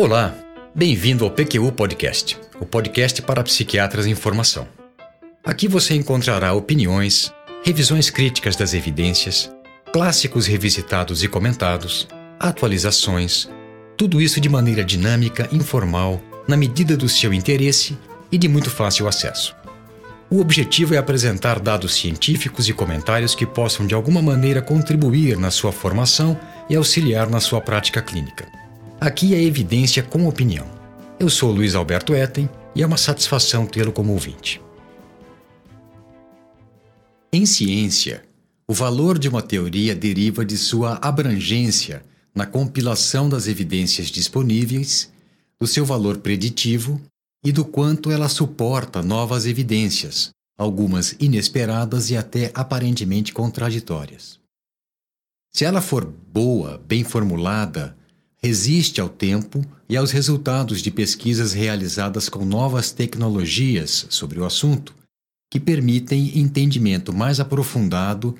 Olá, bem-vindo ao PQU Podcast, o podcast para psiquiatras em formação. Aqui você encontrará opiniões, revisões críticas das evidências, clássicos revisitados e comentados, atualizações, tudo isso de maneira dinâmica, informal, na medida do seu interesse e de muito fácil acesso. O objetivo é apresentar dados científicos e comentários que possam de alguma maneira contribuir na sua formação e auxiliar na sua prática clínica. Aqui é evidência com opinião. Eu sou Luiz Alberto Etten e é uma satisfação tê-lo como ouvinte. Em ciência, o valor de uma teoria deriva de sua abrangência na compilação das evidências disponíveis, do seu valor preditivo e do quanto ela suporta novas evidências, algumas inesperadas e até aparentemente contraditórias. Se ela for boa, bem formulada, resiste ao tempo e aos resultados de pesquisas realizadas com novas tecnologias sobre o assunto, que permitem entendimento mais aprofundado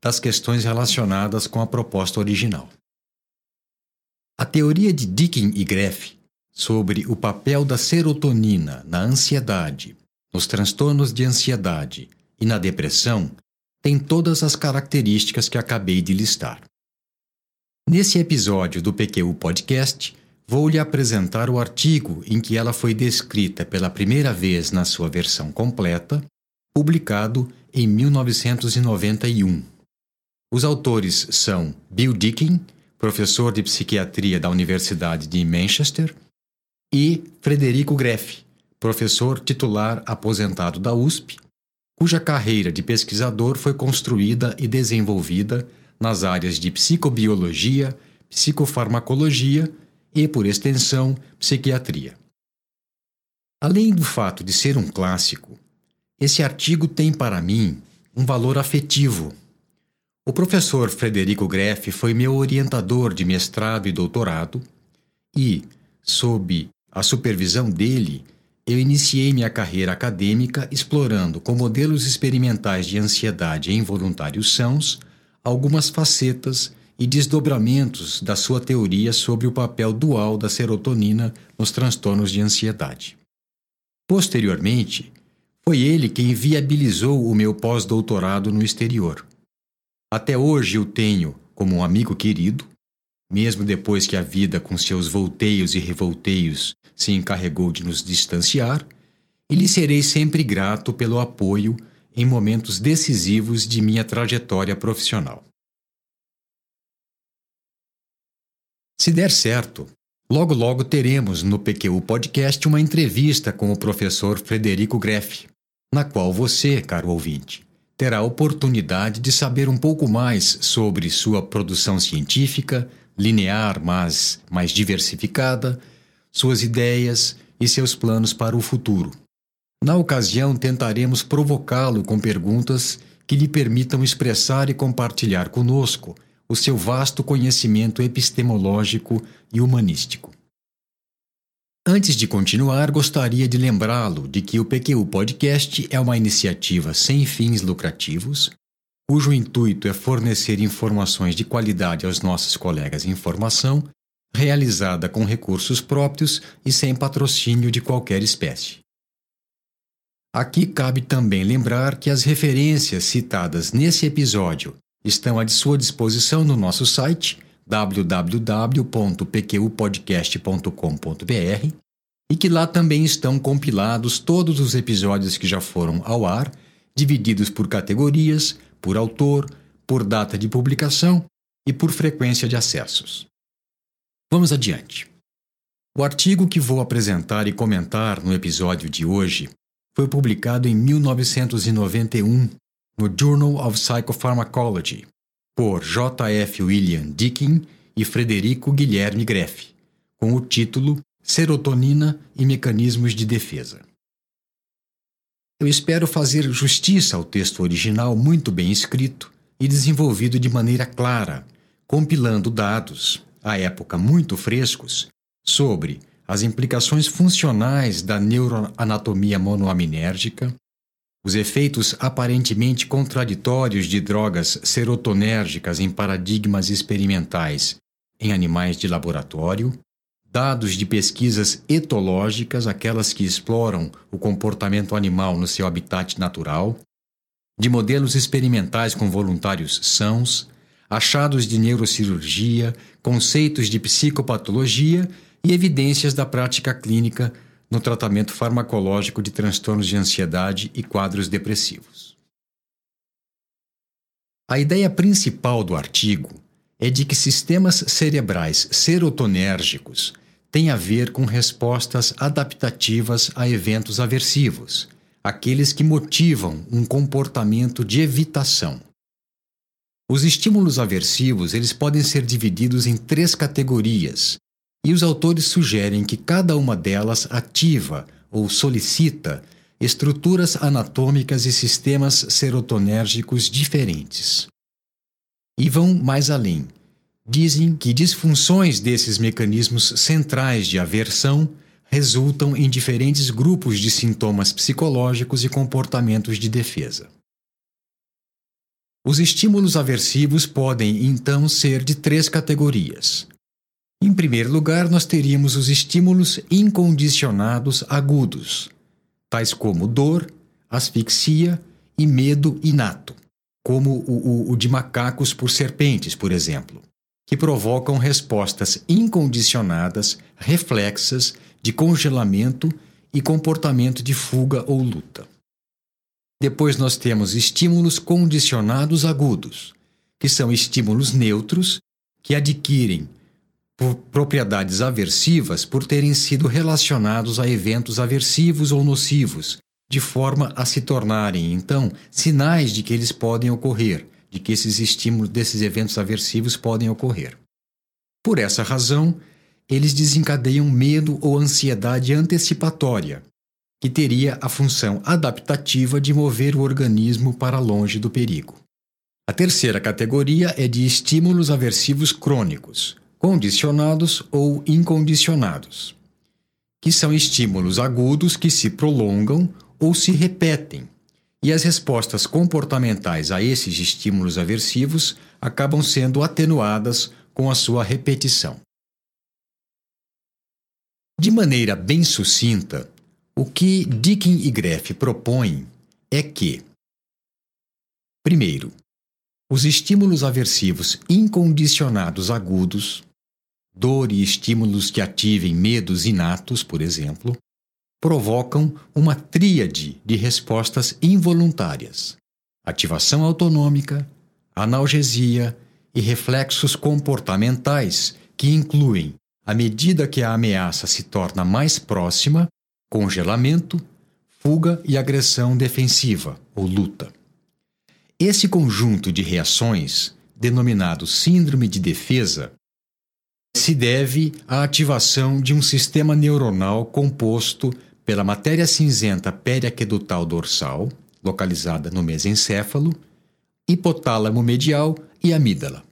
das questões relacionadas com a proposta original. A teoria de Dickin e Greff sobre o papel da serotonina na ansiedade, nos transtornos de ansiedade e na depressão tem todas as características que acabei de listar. Nesse episódio do PQU Podcast, vou lhe apresentar o artigo em que ela foi descrita pela primeira vez na sua versão completa, publicado em 1991. Os autores são Bill Dickin, professor de psiquiatria da Universidade de Manchester, e Frederico Greff, professor titular aposentado da USP, cuja carreira de pesquisador foi construída e desenvolvida nas áreas de psicobiologia, psicofarmacologia e, por extensão, psiquiatria. Além do fato de ser um clássico, esse artigo tem para mim um valor afetivo. O professor Frederico Greff foi meu orientador de mestrado e doutorado e, sob a supervisão dele, eu iniciei minha carreira acadêmica explorando com modelos experimentais de ansiedade em voluntários sãos algumas facetas e desdobramentos da sua teoria sobre o papel dual da serotonina nos transtornos de ansiedade. Posteriormente, foi ele quem viabilizou o meu pós-doutorado no exterior. Até hoje eu tenho como um amigo querido, mesmo depois que a vida com seus volteios e revolteios se encarregou de nos distanciar, e lhe serei sempre grato pelo apoio em momentos decisivos de minha trajetória profissional. Se der certo, logo logo teremos no PQU Podcast uma entrevista com o professor Frederico Greff, na qual você, caro ouvinte, terá a oportunidade de saber um pouco mais sobre sua produção científica, linear, mas mais diversificada, suas ideias e seus planos para o futuro. Na ocasião, tentaremos provocá-lo com perguntas que lhe permitam expressar e compartilhar conosco o seu vasto conhecimento epistemológico e humanístico. Antes de continuar, gostaria de lembrá-lo de que o PQU Podcast é uma iniciativa sem fins lucrativos, cujo intuito é fornecer informações de qualidade aos nossos colegas em formação, realizada com recursos próprios e sem patrocínio de qualquer espécie. Aqui cabe também lembrar que as referências citadas nesse episódio estão à sua disposição no nosso site www.pqpodcast.com.br e que lá também estão compilados todos os episódios que já foram ao ar, divididos por categorias, por autor, por data de publicação e por frequência de acessos. Vamos adiante. O artigo que vou apresentar e comentar no episódio de hoje foi publicado em 1991 no Journal of Psychopharmacology por J.F. William Dickin e Frederico Guilherme Greff, com o título Serotonina e Mecanismos de Defesa. Eu espero fazer justiça ao texto original muito bem escrito e desenvolvido de maneira clara, compilando dados, à época muito frescos, sobre as implicações funcionais da neuroanatomia monoaminérgica, os efeitos aparentemente contraditórios de drogas serotonérgicas em paradigmas experimentais em animais de laboratório, dados de pesquisas etológicas, aquelas que exploram o comportamento animal no seu habitat natural, de modelos experimentais com voluntários sãos, achados de neurocirurgia, conceitos de psicopatologia e evidências da prática clínica no tratamento farmacológico de transtornos de ansiedade e quadros depressivos. A ideia principal do artigo é de que sistemas cerebrais serotonérgicos têm a ver com respostas adaptativas a eventos aversivos, aqueles que motivam um comportamento de evitação. Os estímulos aversivos eles podem ser divididos em três categorias, e os autores sugerem que cada uma delas ativa ou solicita estruturas anatômicas e sistemas serotonérgicos diferentes. E vão mais além. Dizem que disfunções desses mecanismos centrais de aversão resultam em diferentes grupos de sintomas psicológicos e comportamentos de defesa. Os estímulos aversivos podem, então, ser de três categorias: em primeiro lugar, nós teríamos os estímulos incondicionados agudos, tais como dor, asfixia e medo inato, como o, o, o de macacos por serpentes, por exemplo, que provocam respostas incondicionadas, reflexas, de congelamento e comportamento de fuga ou luta. Depois nós temos estímulos condicionados agudos, que são estímulos neutros que adquirem propriedades aversivas por terem sido relacionados a eventos aversivos ou nocivos, de forma a se tornarem, então, sinais de que eles podem ocorrer, de que esses estímulos desses eventos aversivos podem ocorrer. Por essa razão, eles desencadeiam medo ou ansiedade antecipatória, que teria a função adaptativa de mover o organismo para longe do perigo. A terceira categoria é de estímulos aversivos crônicos, condicionados ou incondicionados, que são estímulos agudos que se prolongam ou se repetem, e as respostas comportamentais a esses estímulos aversivos acabam sendo atenuadas com a sua repetição. De maneira bem sucinta, o que Dickin e Greff propõem é que, primeiro, os estímulos aversivos incondicionados agudos dor e estímulos que ativem medos inatos, por exemplo, provocam uma tríade de respostas involuntárias: ativação autonômica, analgesia e reflexos comportamentais que incluem, à medida que a ameaça se torna mais próxima, congelamento, fuga e agressão defensiva ou luta. Esse conjunto de reações, denominado síndrome de defesa, se deve à ativação de um sistema neuronal composto pela matéria cinzenta periaquedutal dorsal, localizada no mesencéfalo, hipotálamo medial e amígdala.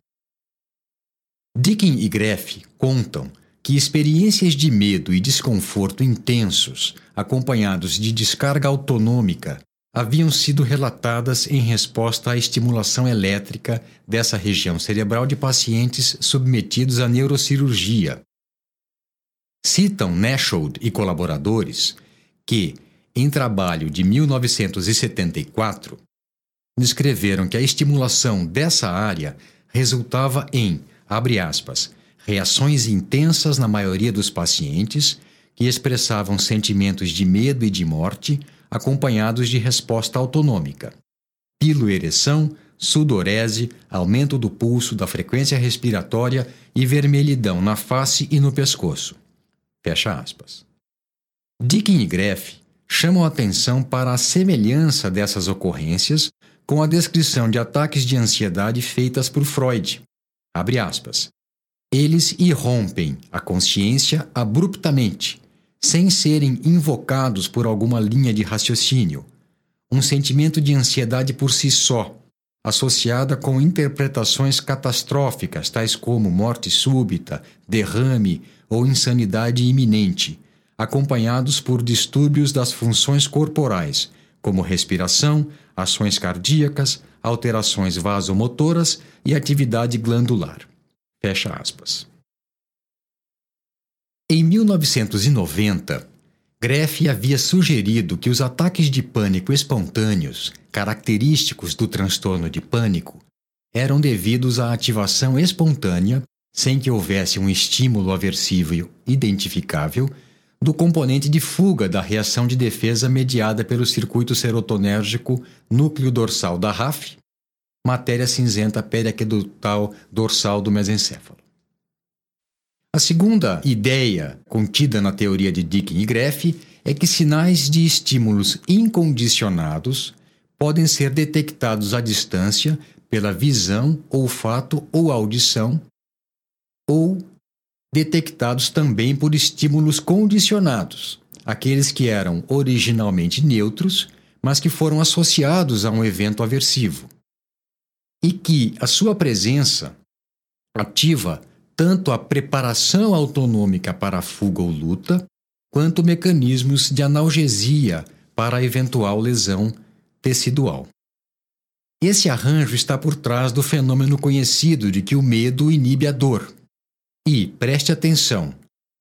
Dickin e Greff contam que experiências de medo e desconforto intensos, acompanhados de descarga autonômica haviam sido relatadas em resposta à estimulação elétrica dessa região cerebral de pacientes submetidos à neurocirurgia. Citam Nashold e colaboradores que, em trabalho de 1974, descreveram que a estimulação dessa área resultava em, abre aspas, reações intensas na maioria dos pacientes que expressavam sentimentos de medo e de morte acompanhados de resposta autonômica. Piloereção, sudorese, aumento do pulso, da frequência respiratória e vermelhidão na face e no pescoço. Fecha aspas. Dickin e Greff chamam atenção para a semelhança dessas ocorrências com a descrição de ataques de ansiedade feitas por Freud. Abre aspas. Eles irrompem a consciência abruptamente sem serem invocados por alguma linha de raciocínio, um sentimento de ansiedade por si só, associada com interpretações catastróficas, tais como morte súbita, derrame ou insanidade iminente, acompanhados por distúrbios das funções corporais, como respiração, ações cardíacas, alterações vasomotoras e atividade glandular. Fecha aspas. Em 1990, Greff havia sugerido que os ataques de pânico espontâneos, característicos do transtorno de pânico, eram devidos à ativação espontânea, sem que houvesse um estímulo aversivo identificável, do componente de fuga da reação de defesa mediada pelo circuito serotonérgico núcleo dorsal da RAF, matéria cinzenta periaquedutal dorsal do mesencéfalo. A segunda ideia contida na teoria de Dickin e Greff é que sinais de estímulos incondicionados podem ser detectados à distância pela visão, olfato ou audição, ou detectados também por estímulos condicionados, aqueles que eram originalmente neutros, mas que foram associados a um evento aversivo, e que a sua presença ativa tanto a preparação autonômica para a fuga ou luta, quanto mecanismos de analgesia para a eventual lesão tecidual. Esse arranjo está por trás do fenômeno conhecido de que o medo inibe a dor. E, preste atenção,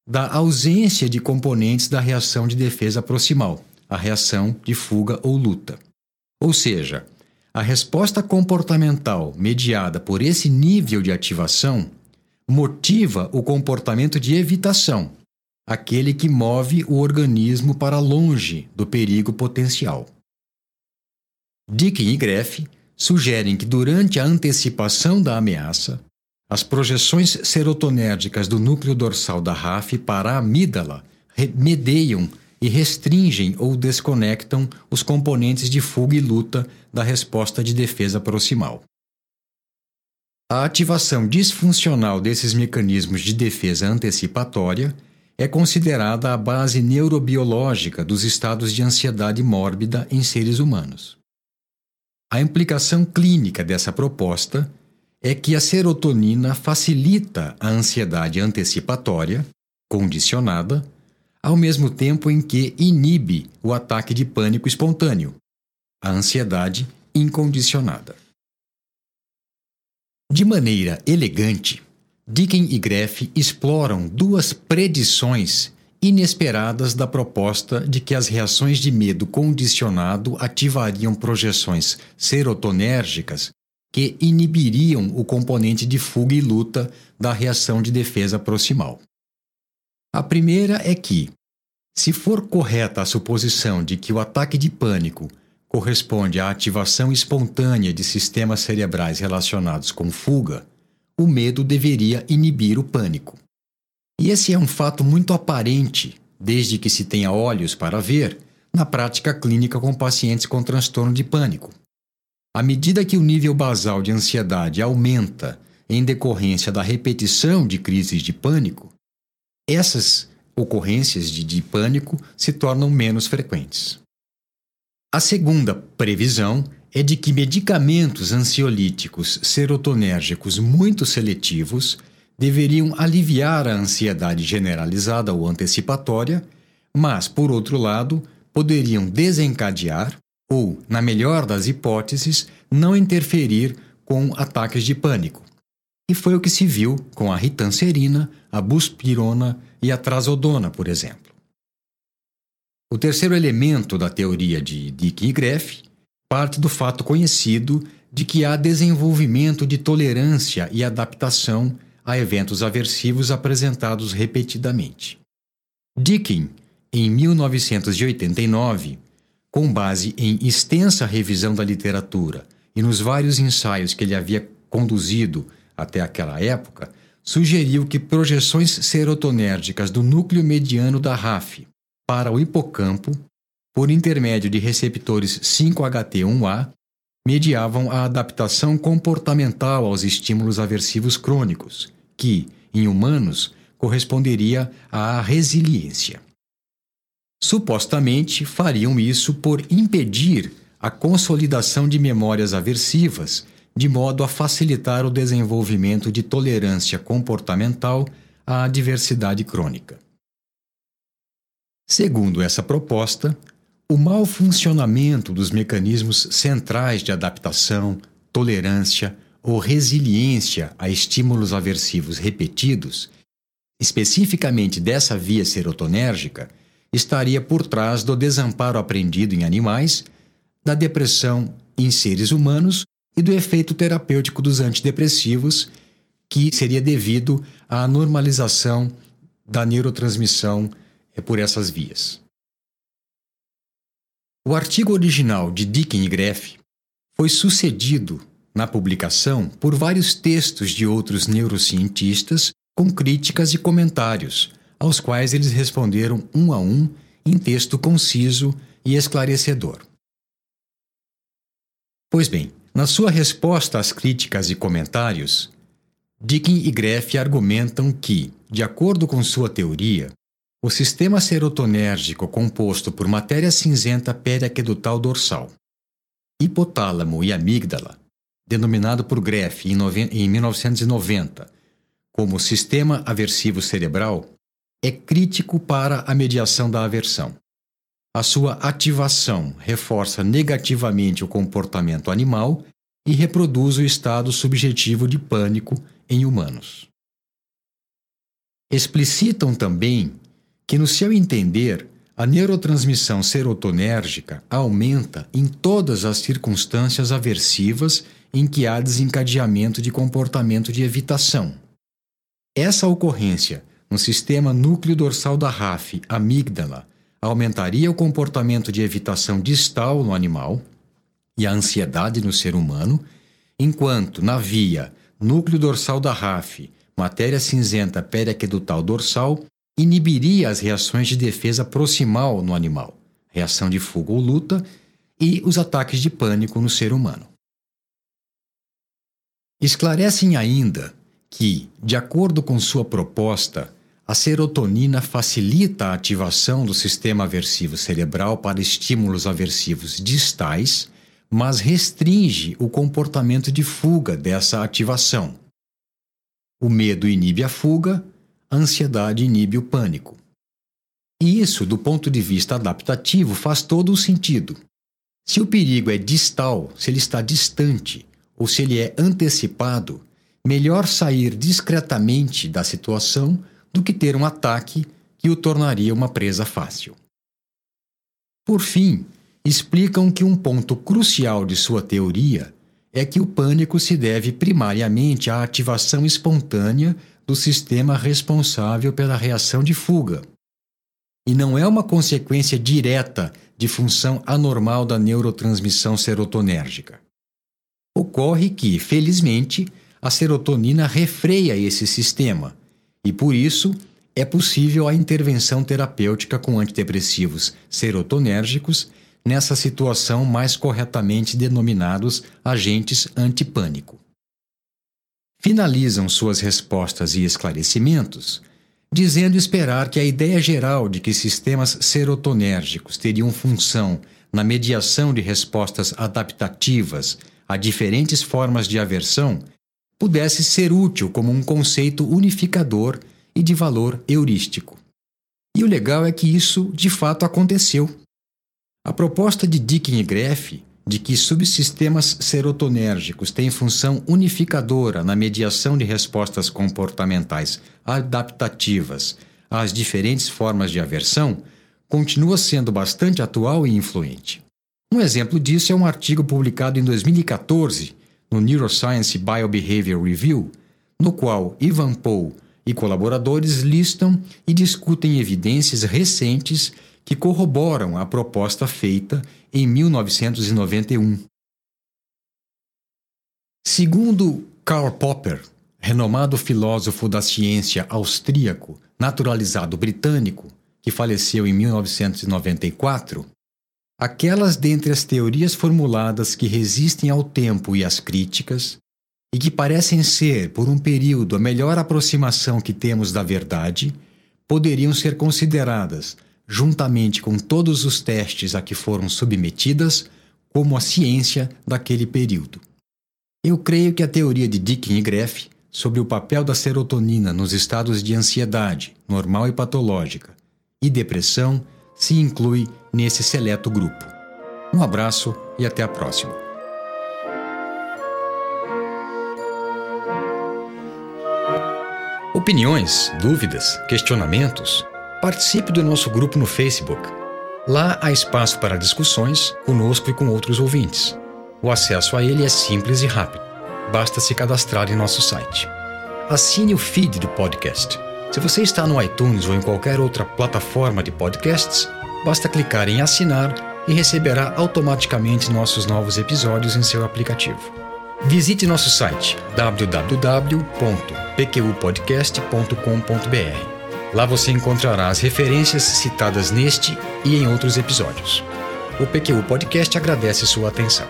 da ausência de componentes da reação de defesa proximal, a reação de fuga ou luta. Ou seja, a resposta comportamental mediada por esse nível de ativação motiva o comportamento de evitação, aquele que move o organismo para longe do perigo potencial. Dickin e Greff sugerem que durante a antecipação da ameaça, as projeções serotonérgicas do núcleo dorsal da RAF para a amígdala medeiam e restringem ou desconectam os componentes de fuga e luta da resposta de defesa proximal. A ativação disfuncional desses mecanismos de defesa antecipatória é considerada a base neurobiológica dos estados de ansiedade mórbida em seres humanos. A implicação clínica dessa proposta é que a serotonina facilita a ansiedade antecipatória, condicionada, ao mesmo tempo em que inibe o ataque de pânico espontâneo, a ansiedade incondicionada. De maneira elegante, Dicken e Greff exploram duas predições inesperadas da proposta de que as reações de medo condicionado ativariam projeções serotonérgicas que inibiriam o componente de fuga e luta da reação de defesa proximal. A primeira é que, se for correta a suposição de que o ataque de pânico corresponde à ativação espontânea de sistemas cerebrais relacionados com fuga, o medo deveria inibir o pânico. E esse é um fato muito aparente, desde que se tenha olhos para ver, na prática clínica com pacientes com transtorno de pânico. À medida que o nível basal de ansiedade aumenta em decorrência da repetição de crises de pânico, essas ocorrências de, de pânico se tornam menos frequentes. A segunda previsão é de que medicamentos ansiolíticos serotonérgicos muito seletivos deveriam aliviar a ansiedade generalizada ou antecipatória, mas, por outro lado, poderiam desencadear ou, na melhor das hipóteses, não interferir com ataques de pânico. E foi o que se viu com a ritancerina, a buspirona e a trazodona, por exemplo. O terceiro elemento da teoria de Dick e Greff parte do fato conhecido de que há desenvolvimento de tolerância e adaptação a eventos aversivos apresentados repetidamente. Dickin, em 1989, com base em extensa revisão da literatura e nos vários ensaios que ele havia conduzido até aquela época, sugeriu que projeções serotonérgicas do núcleo mediano da RAF para o hipocampo, por intermédio de receptores 5-HT1A, mediavam a adaptação comportamental aos estímulos aversivos crônicos, que, em humanos, corresponderia à resiliência. Supostamente fariam isso por impedir a consolidação de memórias aversivas, de modo a facilitar o desenvolvimento de tolerância comportamental à adversidade crônica. Segundo essa proposta, o mau funcionamento dos mecanismos centrais de adaptação, tolerância ou resiliência a estímulos aversivos repetidos, especificamente dessa via serotonérgica, estaria por trás do desamparo aprendido em animais, da depressão em seres humanos e do efeito terapêutico dos antidepressivos, que seria devido à normalização da neurotransmissão eh, por essas vias. O artigo original de Dicken e Greff foi sucedido na publicação por vários textos de outros neurocientistas com críticas e comentários, aos quais eles responderam um a um em texto conciso e esclarecedor. Pois bem, na sua resposta às críticas e comentários, Dickin e Greff argumentam que, de acordo com sua teoria, o sistema serotonérgico composto por matéria cinzenta periaquedutal dorsal, hipotálamo e amígdala denominado por Greff em, em 1990 como sistema aversivo cerebral, é crítico para a mediação da aversão. A sua ativação reforça negativamente o comportamento animal e reproduz o estado subjetivo de pânico em humanos. Explicitam também que, no seu entender, a neurotransmissão serotonérgica aumenta em todas as circunstâncias aversivas em que há desencadeamento de comportamento de evitação. Essa ocorrência no sistema núcleo dorsal da RAF, amígdala, aumentaria o comportamento de evitação distal no animal e a ansiedade no ser humano, enquanto na via núcleo dorsal da RAF, matéria cinzenta periaquedutal dorsal, inibiria as reações de defesa proximal no animal, reação de fuga ou luta, e os ataques de pânico no ser humano. Esclarecem ainda que, de acordo com sua proposta, a serotonina facilita a ativação do sistema aversivo cerebral para estímulos aversivos distais, mas restringe o comportamento de fuga dessa ativação. O medo inibe a fuga, a ansiedade inibe o pânico. E isso, do ponto de vista adaptativo, faz todo o sentido. Se o perigo é distal, se ele está distante, ou se ele é antecipado, melhor sair discretamente da situação do que ter um ataque que o tornaria uma presa fácil. Por fim, explicam que um ponto crucial de sua teoria é que o pânico se deve primariamente à ativação espontânea do sistema responsável pela reação de fuga, e não é uma consequência direta de função anormal da neurotransmissão serotonérgica. Ocorre que, felizmente, a serotonina refreia esse sistema e, por isso, é possível a intervenção terapêutica com antidepressivos serotonérgicos nessa situação mais corretamente denominados agentes antipânico. Finalizam suas respostas e esclarecimentos dizendo esperar que a ideia geral de que sistemas serotonérgicos teriam função na mediação de respostas adaptativas a diferentes formas de aversão pudesse ser útil como um conceito unificador e de valor heurístico. E o legal é que isso de fato aconteceu. A proposta de Dicken e Greff de que subsistemas serotonérgicos têm função unificadora na mediação de respostas comportamentais adaptativas às diferentes formas de aversão continua sendo bastante atual e influente. Um exemplo disso é um artigo publicado em 2014 no Neuroscience Biobehavior Review, no qual Ivan Paul e colaboradores listam e discutem evidências recentes que corroboram a proposta feita em 1991. Segundo Karl Popper, renomado filósofo da ciência austríaco, naturalizado britânico, que faleceu em 1994, aquelas dentre as teorias formuladas que resistem ao tempo e às críticas, e que parecem ser, por um período, a melhor aproximação que temos da verdade, poderiam ser consideradas, juntamente com todos os testes a que foram submetidas, como a ciência daquele período. Eu creio que a teoria de Dickin e Greff sobre o papel da serotonina nos estados de ansiedade, normal e patológica, e depressão se inclui nesse seleto grupo. Um abraço e até a próxima. Opiniões, dúvidas, questionamentos? Participe do nosso grupo no Facebook. Lá há espaço para discussões conosco e com outros ouvintes. O acesso a ele é simples e rápido. Basta se cadastrar em nosso site. Assine o feed do podcast. Se você está no iTunes ou em qualquer outra plataforma de podcasts, basta clicar em assinar e receberá automaticamente nossos novos episódios em seu aplicativo. Visite nosso site www.pqpodcast.com.br. Lá você encontrará as referências citadas neste e em outros episódios. O PQU Podcast agradece sua atenção.